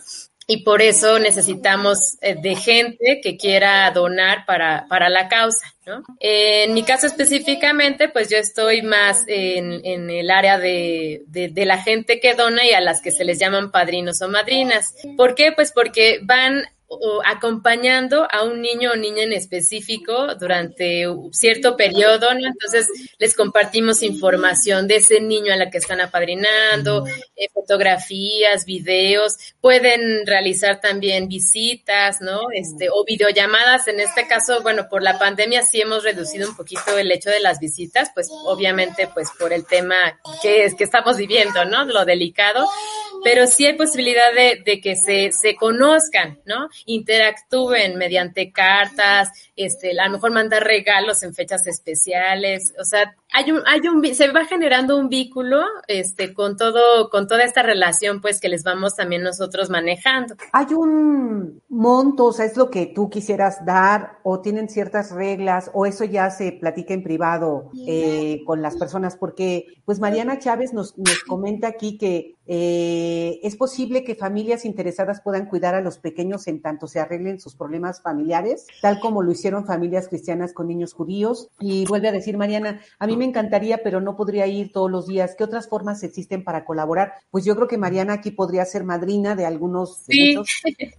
Y por eso necesitamos eh, de gente que quiera donar para, para la causa, ¿no? En mi caso específicamente, pues yo estoy más en, en el área de, de, de la gente que dona y a las que se les llaman padrinos o madrinas. ¿Por qué? Pues porque van o acompañando a un niño o niña en específico durante cierto periodo, ¿no? Entonces les compartimos información de ese niño a la que están apadrinando, eh, fotografías, videos, pueden realizar también visitas, ¿no? Este, o videollamadas. En este caso, bueno, por la pandemia sí hemos reducido un poquito el hecho de las visitas, pues obviamente, pues por el tema que, es, que estamos viviendo, ¿no? Lo delicado, pero sí hay posibilidad de, de que se, se conozcan, ¿no? Interactúen mediante cartas, este, a lo mejor mandar regalos en fechas especiales, o sea, hay un, hay un, se va generando un vínculo, este, con todo, con toda esta relación, pues, que les vamos también nosotros manejando. ¿Hay un monto, o sea, es lo que tú quisieras dar, o tienen ciertas reglas, o eso ya se platica en privado eh, con las personas? Porque, pues, Mariana Chávez nos, nos comenta aquí que eh, es posible que familias interesadas puedan cuidar a los pequeños en tanto se arreglen sus problemas familiares, tal como lo hicieron familias cristianas con niños judíos. Y vuelve a decir Mariana, a mí me encantaría, pero no podría ir todos los días. ¿Qué otras formas existen para colaborar? Pues yo creo que Mariana aquí podría ser madrina de algunos Sí.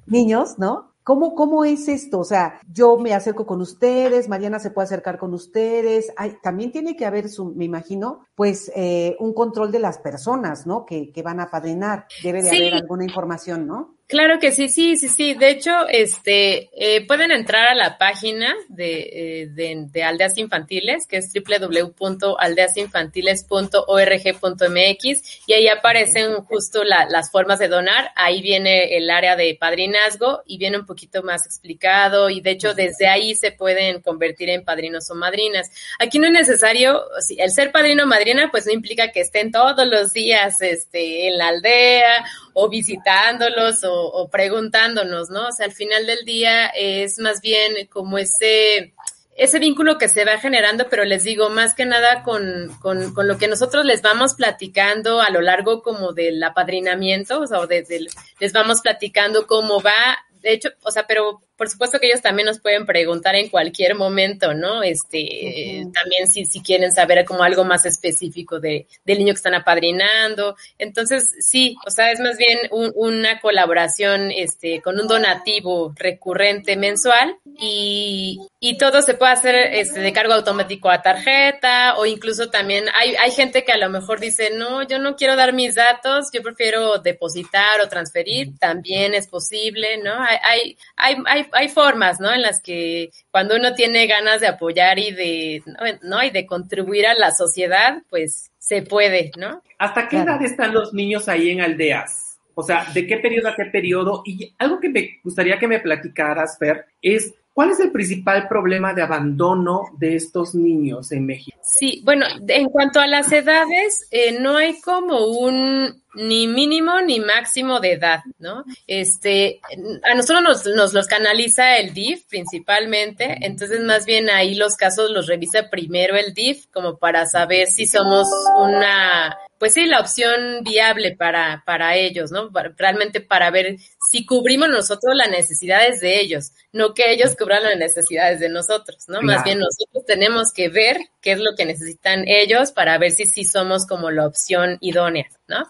niños, ¿no? ¿Cómo, ¿Cómo es esto? O sea, yo me acerco con ustedes, Mariana se puede acercar con ustedes. Hay, también tiene que haber, su, me imagino, pues eh, un control de las personas, ¿no? Que, que van a padrinar. Debe de Sí. haber alguna información, ¿no? Claro que sí, sí, sí, sí. De hecho, este, eh, pueden entrar a la página de, eh, de, de Aldeas Infantiles, que es www.aldeasinfantiles.org.mx y ahí aparecen justo la- las formas de donar. Ahí viene el área de padrinazgo y viene un poquito más explicado y de hecho desde ahí se pueden convertir en padrinos o madrinas. Aquí no es necesario, el ser padrino o madrina pues no implica que estén todos los días este, en la aldea o visitándolos o, preguntándonos, ¿no? O sea, al final del día es más bien como ese ese vínculo que se va generando, pero les digo, más que nada con, con, con lo que nosotros les vamos platicando a lo largo como del apadrinamiento, o sea, o de- del- les vamos platicando cómo va, de hecho, o sea, pero por supuesto que ellos también nos pueden preguntar en cualquier momento, ¿no? Este, Ujú. también si, si quieren saber como algo más específico de, del niño que están apadrinando. Entonces, sí, o sea, es más bien un- una colaboración, este, con un donativo recurrente mensual y, y todo se puede hacer, este, de cargo automático a tarjeta o incluso también hay, hay gente que a lo mejor dice, no, yo no quiero dar mis datos, yo prefiero depositar o transferir, también es posible, ¿no? Hay, hay, hay, hay, hay formas, ¿no? En las que cuando uno tiene ganas de apoyar y de, ¿no? Y de contribuir a la sociedad, pues se puede, ¿no? ¿Hasta qué Claro. edad están los niños ahí en aldeas? O sea, ¿de qué periodo a qué periodo? Y algo que me gustaría que me platicaras, Fer, es ¿cuál es el principal problema de abandono de estos niños en México? Sí, bueno, en cuanto a las edades, eh, no hay como un ni mínimo ni máximo de edad, ¿no? Este, a nosotros nos, nos los canaliza el DIF principalmente, entonces más bien ahí los casos los revisa primero el DIF como para saber si somos una pues sí, la opción viable para, para ellos, ¿no? realmente para ver si cubrimos nosotros las necesidades de ellos, no que ellos cubran las necesidades de nosotros, ¿no? Más bien nosotros tenemos que ver qué es lo que necesitan ellos para ver si sí somos como la opción idónea, ¿no?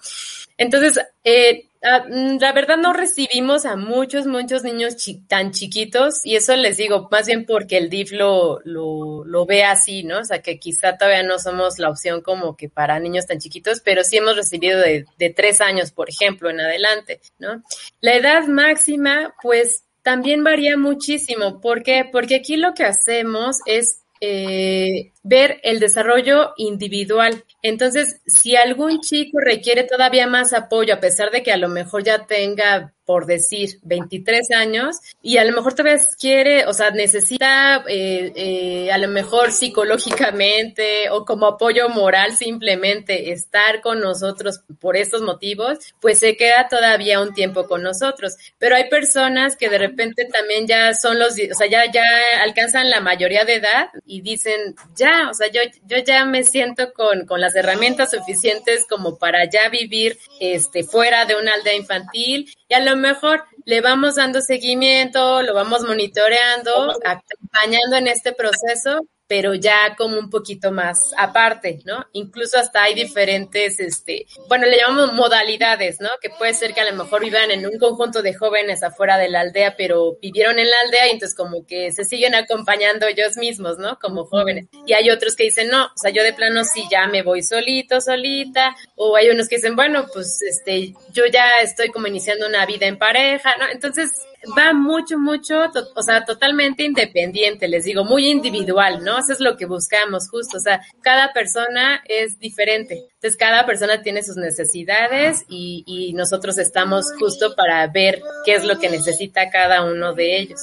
Entonces, eh, la verdad no recibimos a muchos, muchos niños tan chiquitos y eso les digo, más bien porque el DIF lo, lo, lo, ve así, ¿no? O sea, que quizá todavía no somos la opción como que para niños tan chiquitos, pero sí hemos recibido de, de tres años, por ejemplo, en adelante, ¿no? La edad máxima, pues también varía muchísimo. ¿Por qué? Porque aquí lo que hacemos es eh, ver el desarrollo individual. Entonces, si algún chico requiere todavía más apoyo, a pesar de que a lo mejor ya tenga por decir, 23 años y a lo mejor todavía quiere, o sea, necesita eh, eh, a lo mejor psicológicamente o como apoyo moral simplemente estar con nosotros por estos motivos, pues se queda todavía un tiempo con nosotros. Pero hay personas que de repente también ya son los, o sea, ya, ya alcanzan la mayoría de edad y dicen, ya, o sea, yo, yo ya me siento con, con las herramientas suficientes como para ya vivir este, fuera de una aldea infantil y a lo mejor le vamos dando seguimiento, lo vamos monitoreando, acompañando en este proceso pero ya como un poquito más aparte, ¿no? Incluso hasta hay diferentes, este, bueno, le llamamos modalidades, ¿no? Que puede ser que a lo mejor vivan en un conjunto de jóvenes afuera de la aldea, pero vivieron en la aldea y entonces como que se siguen acompañando ellos mismos, ¿no? Como jóvenes. Y hay otros que dicen, no, o sea, yo de plano sí ya me voy solito, solita, o hay unos que dicen, bueno, pues este, yo ya estoy como iniciando una vida en pareja, ¿no? Entonces, va mucho, mucho, o sea, totalmente independiente, les digo, muy individual, ¿no? Eso es lo que buscamos justo, o sea, cada persona es diferente, entonces cada persona tiene sus necesidades y, y nosotros estamos justo para ver qué es lo que necesita cada uno de ellos.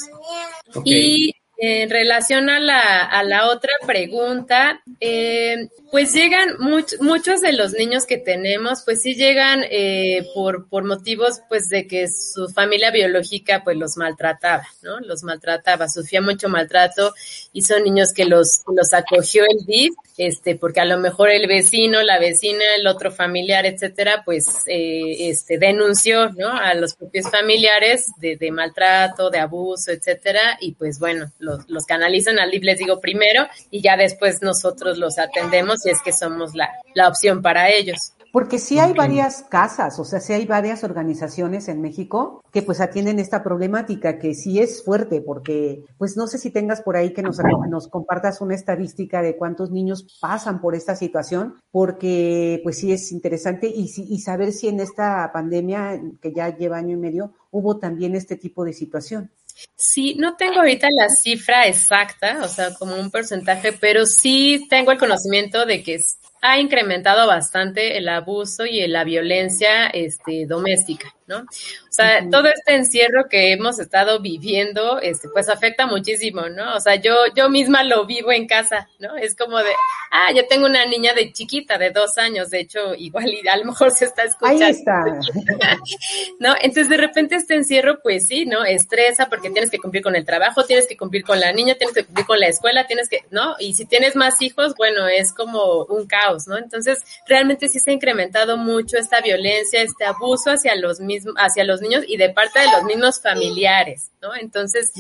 Y en relación a la, a la otra pregunta, eh, pues llegan muchos de los niños que tenemos, pues sí llegan eh, por, por motivos pues de que su familia biológica pues los maltrataba, ¿no? Los maltrataba, sufría mucho maltrato y son niños que los, los acogió el DIF, este, porque a lo mejor el vecino, la vecina, el otro familiar, etcétera, pues eh, este, denunció, ¿no? A los propios familiares de, de maltrato, de abuso, etcétera, y pues bueno, los, los canalizan al DIF, les digo primero, y ya después nosotros los atendemos si es que somos la, la opción para ellos. Porque sí hay varias casas, o sea, sí hay varias organizaciones en México que pues atienden esta problemática, que sí es fuerte, porque pues no sé si tengas por ahí que nos, nos compartas una estadística de cuántos niños pasan por esta situación, porque pues sí es interesante y, y saber si en esta pandemia, que ya lleva año y medio, hubo también este tipo de situación. Sí, no tengo ahorita la cifra exacta, o sea, como un porcentaje, pero sí tengo el conocimiento de que ha incrementado bastante el abuso y la violencia este, doméstica. ¿No? O sea, todo este encierro que hemos estado viviendo, este, pues afecta muchísimo, ¿no? O sea, yo, yo misma lo vivo en casa, ¿no? Es como de, ah, yo tengo una niña de chiquita, de dos años, de hecho, igual y a lo mejor se está escuchando. Ahí está. ¿No? Entonces, de repente este encierro, pues sí, ¿no? Estresa porque tienes que cumplir con el trabajo, tienes que cumplir con la niña, tienes que cumplir con la escuela, tienes que, ¿no? Y si tienes más hijos, bueno, es como un caos, ¿no? Entonces, realmente sí se ha incrementado mucho esta violencia, este abuso hacia los mismos hacia los niños y de parte de los mismos familiares, ¿no? Entonces,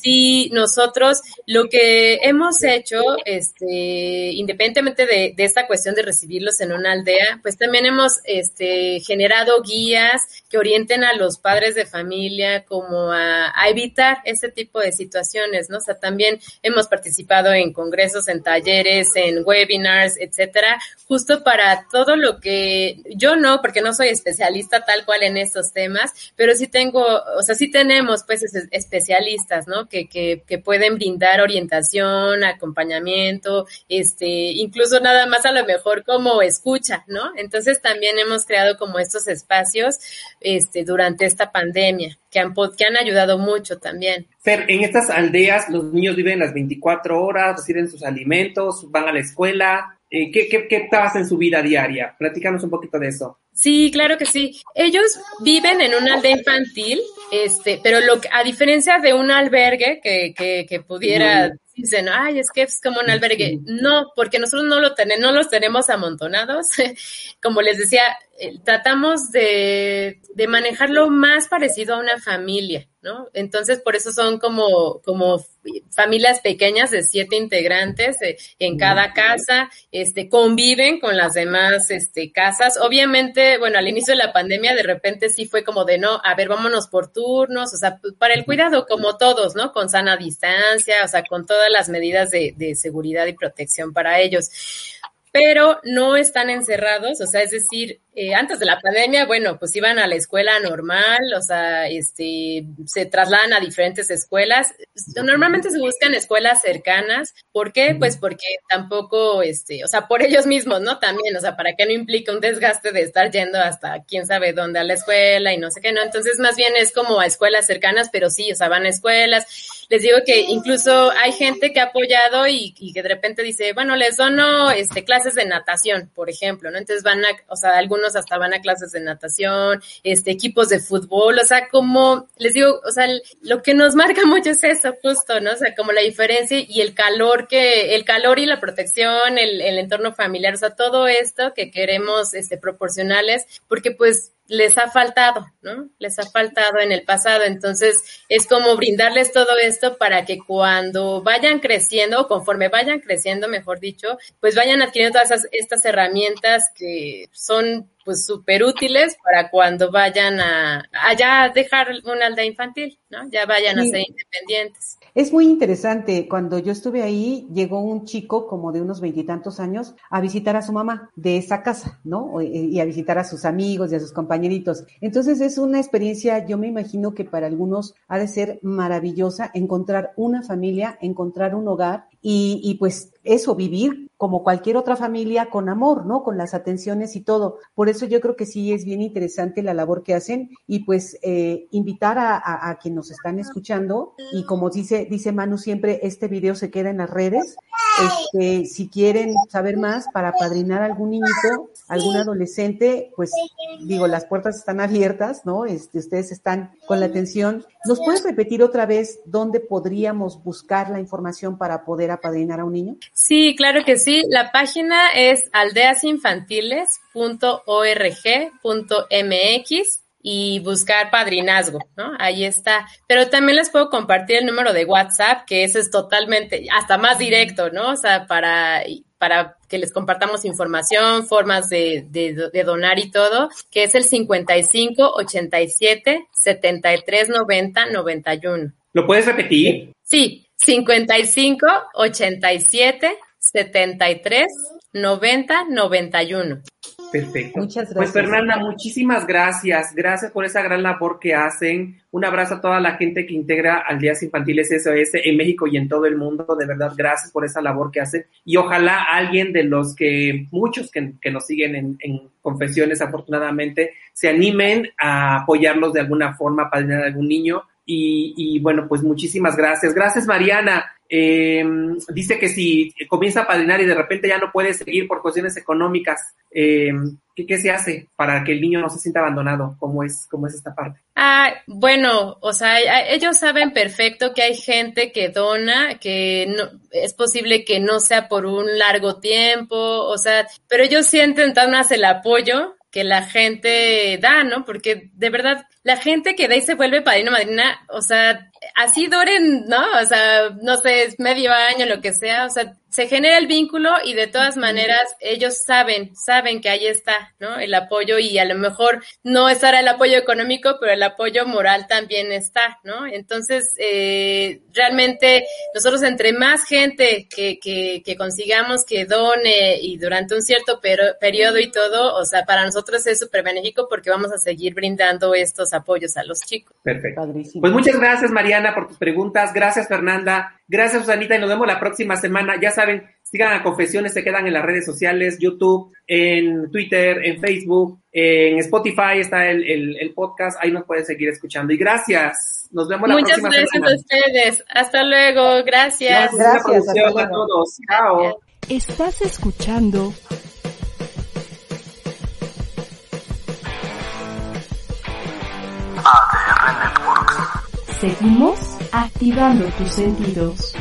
sí, nosotros lo que hemos hecho, este, independientemente de, de, esta cuestión de recibirlos en una aldea, pues también hemos, este, generado guías que orienten a los padres de familia como a, a evitar este tipo de situaciones, ¿no? O sea, también hemos participado en congresos, en talleres, en webinars, etcétera, justo para todo lo que yo no, porque no soy especialista tal cual en estos temas, pero sí tengo, o sea, sí tenemos pues especialistas, ¿no? Que, que, pueden brindar orientación, acompañamiento, este, incluso nada más a lo mejor como escucha, ¿no? Entonces también hemos creado como estos espacios, este, durante esta pandemia, que han, que han ayudado mucho también. Fer, en estas aldeas los niños viven las 24 horas, reciben sus alimentos, van a la escuela, eh, ¿qué, qué, ¿qué pasa en su vida diaria? Platícanos un poquito de eso. Sí, claro que sí. Ellos viven en una aldea infantil, este, pero lo que, a diferencia de un albergue que, que, que pudiera dicen, ay, es que es como un albergue. No, porque nosotros no, lo tenemos, no los tenemos amontonados. como les decía, eh, tratamos de, de manejarlo más parecido a una familia, ¿no? Entonces, por eso son como, como familias pequeñas de siete integrantes eh, en cada casa, este, conviven con las demás, este, casas. Obviamente, bueno, al inicio de la pandemia, de repente sí fue como de no, a ver, vámonos por turnos, o sea, para el cuidado, como todos, ¿no? Con sana distancia, o sea, con todas las medidas de, de seguridad y protección para ellos pero no están encerrados, o sea, es decir, eh, antes de la pandemia, bueno, pues iban a la escuela normal, o sea, este, se trasladan a diferentes escuelas. Normalmente se buscan escuelas cercanas. ¿Por qué? Pues porque tampoco, este, o sea, por ellos mismos, ¿no? También, o sea, para que no implique un desgaste de estar yendo hasta quién sabe dónde a la escuela y no sé qué, ¿no? Entonces, más bien es como a escuelas cercanas, pero sí, o sea, van a escuelas. Les digo que incluso hay gente que ha apoyado y, y que de repente dice, bueno, les dono, este, clases de natación, por ejemplo, ¿no? Entonces van a, o sea, algunos hasta van a clases de natación, este, equipos de fútbol, o sea, como les digo, o sea, lo que nos marca mucho es eso, justo, ¿no? O sea, como la diferencia y el calor que, el calor y la protección, el, entorno familiar, o sea, todo esto que queremos, este, proporcionales, porque pues les ha faltado, ¿no? Les ha faltado en el pasado. Entonces, es como brindarles todo esto para que cuando vayan creciendo, o conforme vayan creciendo, mejor dicho, pues vayan adquiriendo todas estas herramientas que son pues súper útiles para cuando vayan a allá dejar una aldea infantil, ¿no? Ya vayan a ser independientes. Es muy interesante. Cuando yo estuve ahí, llegó un chico como de unos veintitantos años a visitar a su mamá de esa casa, ¿no? Y a visitar a sus amigos y a sus compañeritos. Entonces es una experiencia, yo me imagino que para algunos ha de ser maravillosa encontrar una familia, encontrar un hogar y, y pues eso, vivir como cualquier otra familia con amor, ¿no? Con las atenciones y todo. Por eso yo creo que sí es bien interesante la labor que hacen y pues eh, invitar a, a, a quienes nos están escuchando y como dice, dice Manu siempre, este video se queda en las redes. Este, si quieren saber más para padrinar algún niñito, algún adolescente, pues digo, las puertas están abiertas, ¿no? Este, ustedes están con la atención. ¿Nos puedes repetir otra vez dónde podríamos buscar la información para poder apadrinar a un niño? Sí, claro que sí. La página es aldeasinfantiles.org.mx y buscar padrinazgo, ¿no? Ahí está. Pero también les puedo compartir el número de WhatsApp, que ese es totalmente, hasta más directo, ¿no? O sea, para, para que les compartamos información, formas de, de, de donar y todo, que es el 55 87 73 90 91. ¿Lo puedes repetir? Sí, 55 87 73 90 91. Perfecto. Muchas gracias. Pues Fernanda, muchísimas gracias. Gracias por esa gran labor que hacen. Un abrazo a toda la gente que integra al Días Infantiles SOS en México y en todo el mundo. De verdad, gracias por esa labor que hacen. Y ojalá alguien de los que, muchos que, que nos siguen en, en, confesiones, afortunadamente, se animen a apoyarlos de alguna forma para tener algún niño. Y, y, bueno, pues muchísimas gracias. Gracias, Mariana. Eh, dice que si comienza a padrinar y de repente ya no puede seguir por cuestiones económicas, eh, ¿qué, ¿qué, se hace para que el niño no se sienta abandonado? ¿Cómo es, cómo es esta parte? Ah, bueno, o sea, ellos saben perfecto que hay gente que dona, que no, es posible que no sea por un largo tiempo, o sea, pero ellos sienten tan más el apoyo que la gente da, ¿no? Porque de verdad, la gente que da y se vuelve padrino madrina, o sea, así duren, ¿no? O sea, no sé, medio año, lo que sea, o sea, se genera el vínculo y de todas maneras ellos saben, saben que ahí está, ¿no? El apoyo y a lo mejor no estará el apoyo económico, pero el apoyo moral también está, ¿no? Entonces, eh, realmente nosotros entre más gente que, que, que consigamos que done y durante un cierto per periodo y todo, o sea, para nosotros es súper benéfico porque vamos a seguir brindando estos apoyos a los chicos. Perfecto. Pues muchas gracias, Mariana, por tus preguntas. Gracias, Fernanda. Gracias, Susanita, y nos vemos la próxima semana. Ya sigan a Confesiones, se quedan en las redes sociales, YouTube, en Twitter, en Facebook, en Spotify está el, el, podcast, ahí nos pueden seguir escuchando. Y gracias, nos vemos la próxima. Muchas gracias a ustedes, hasta luego, gracias. Gracias, hasta luego. a todos, chao. Estás escuchando ADR Networks. Seguimos activando tus sentidos.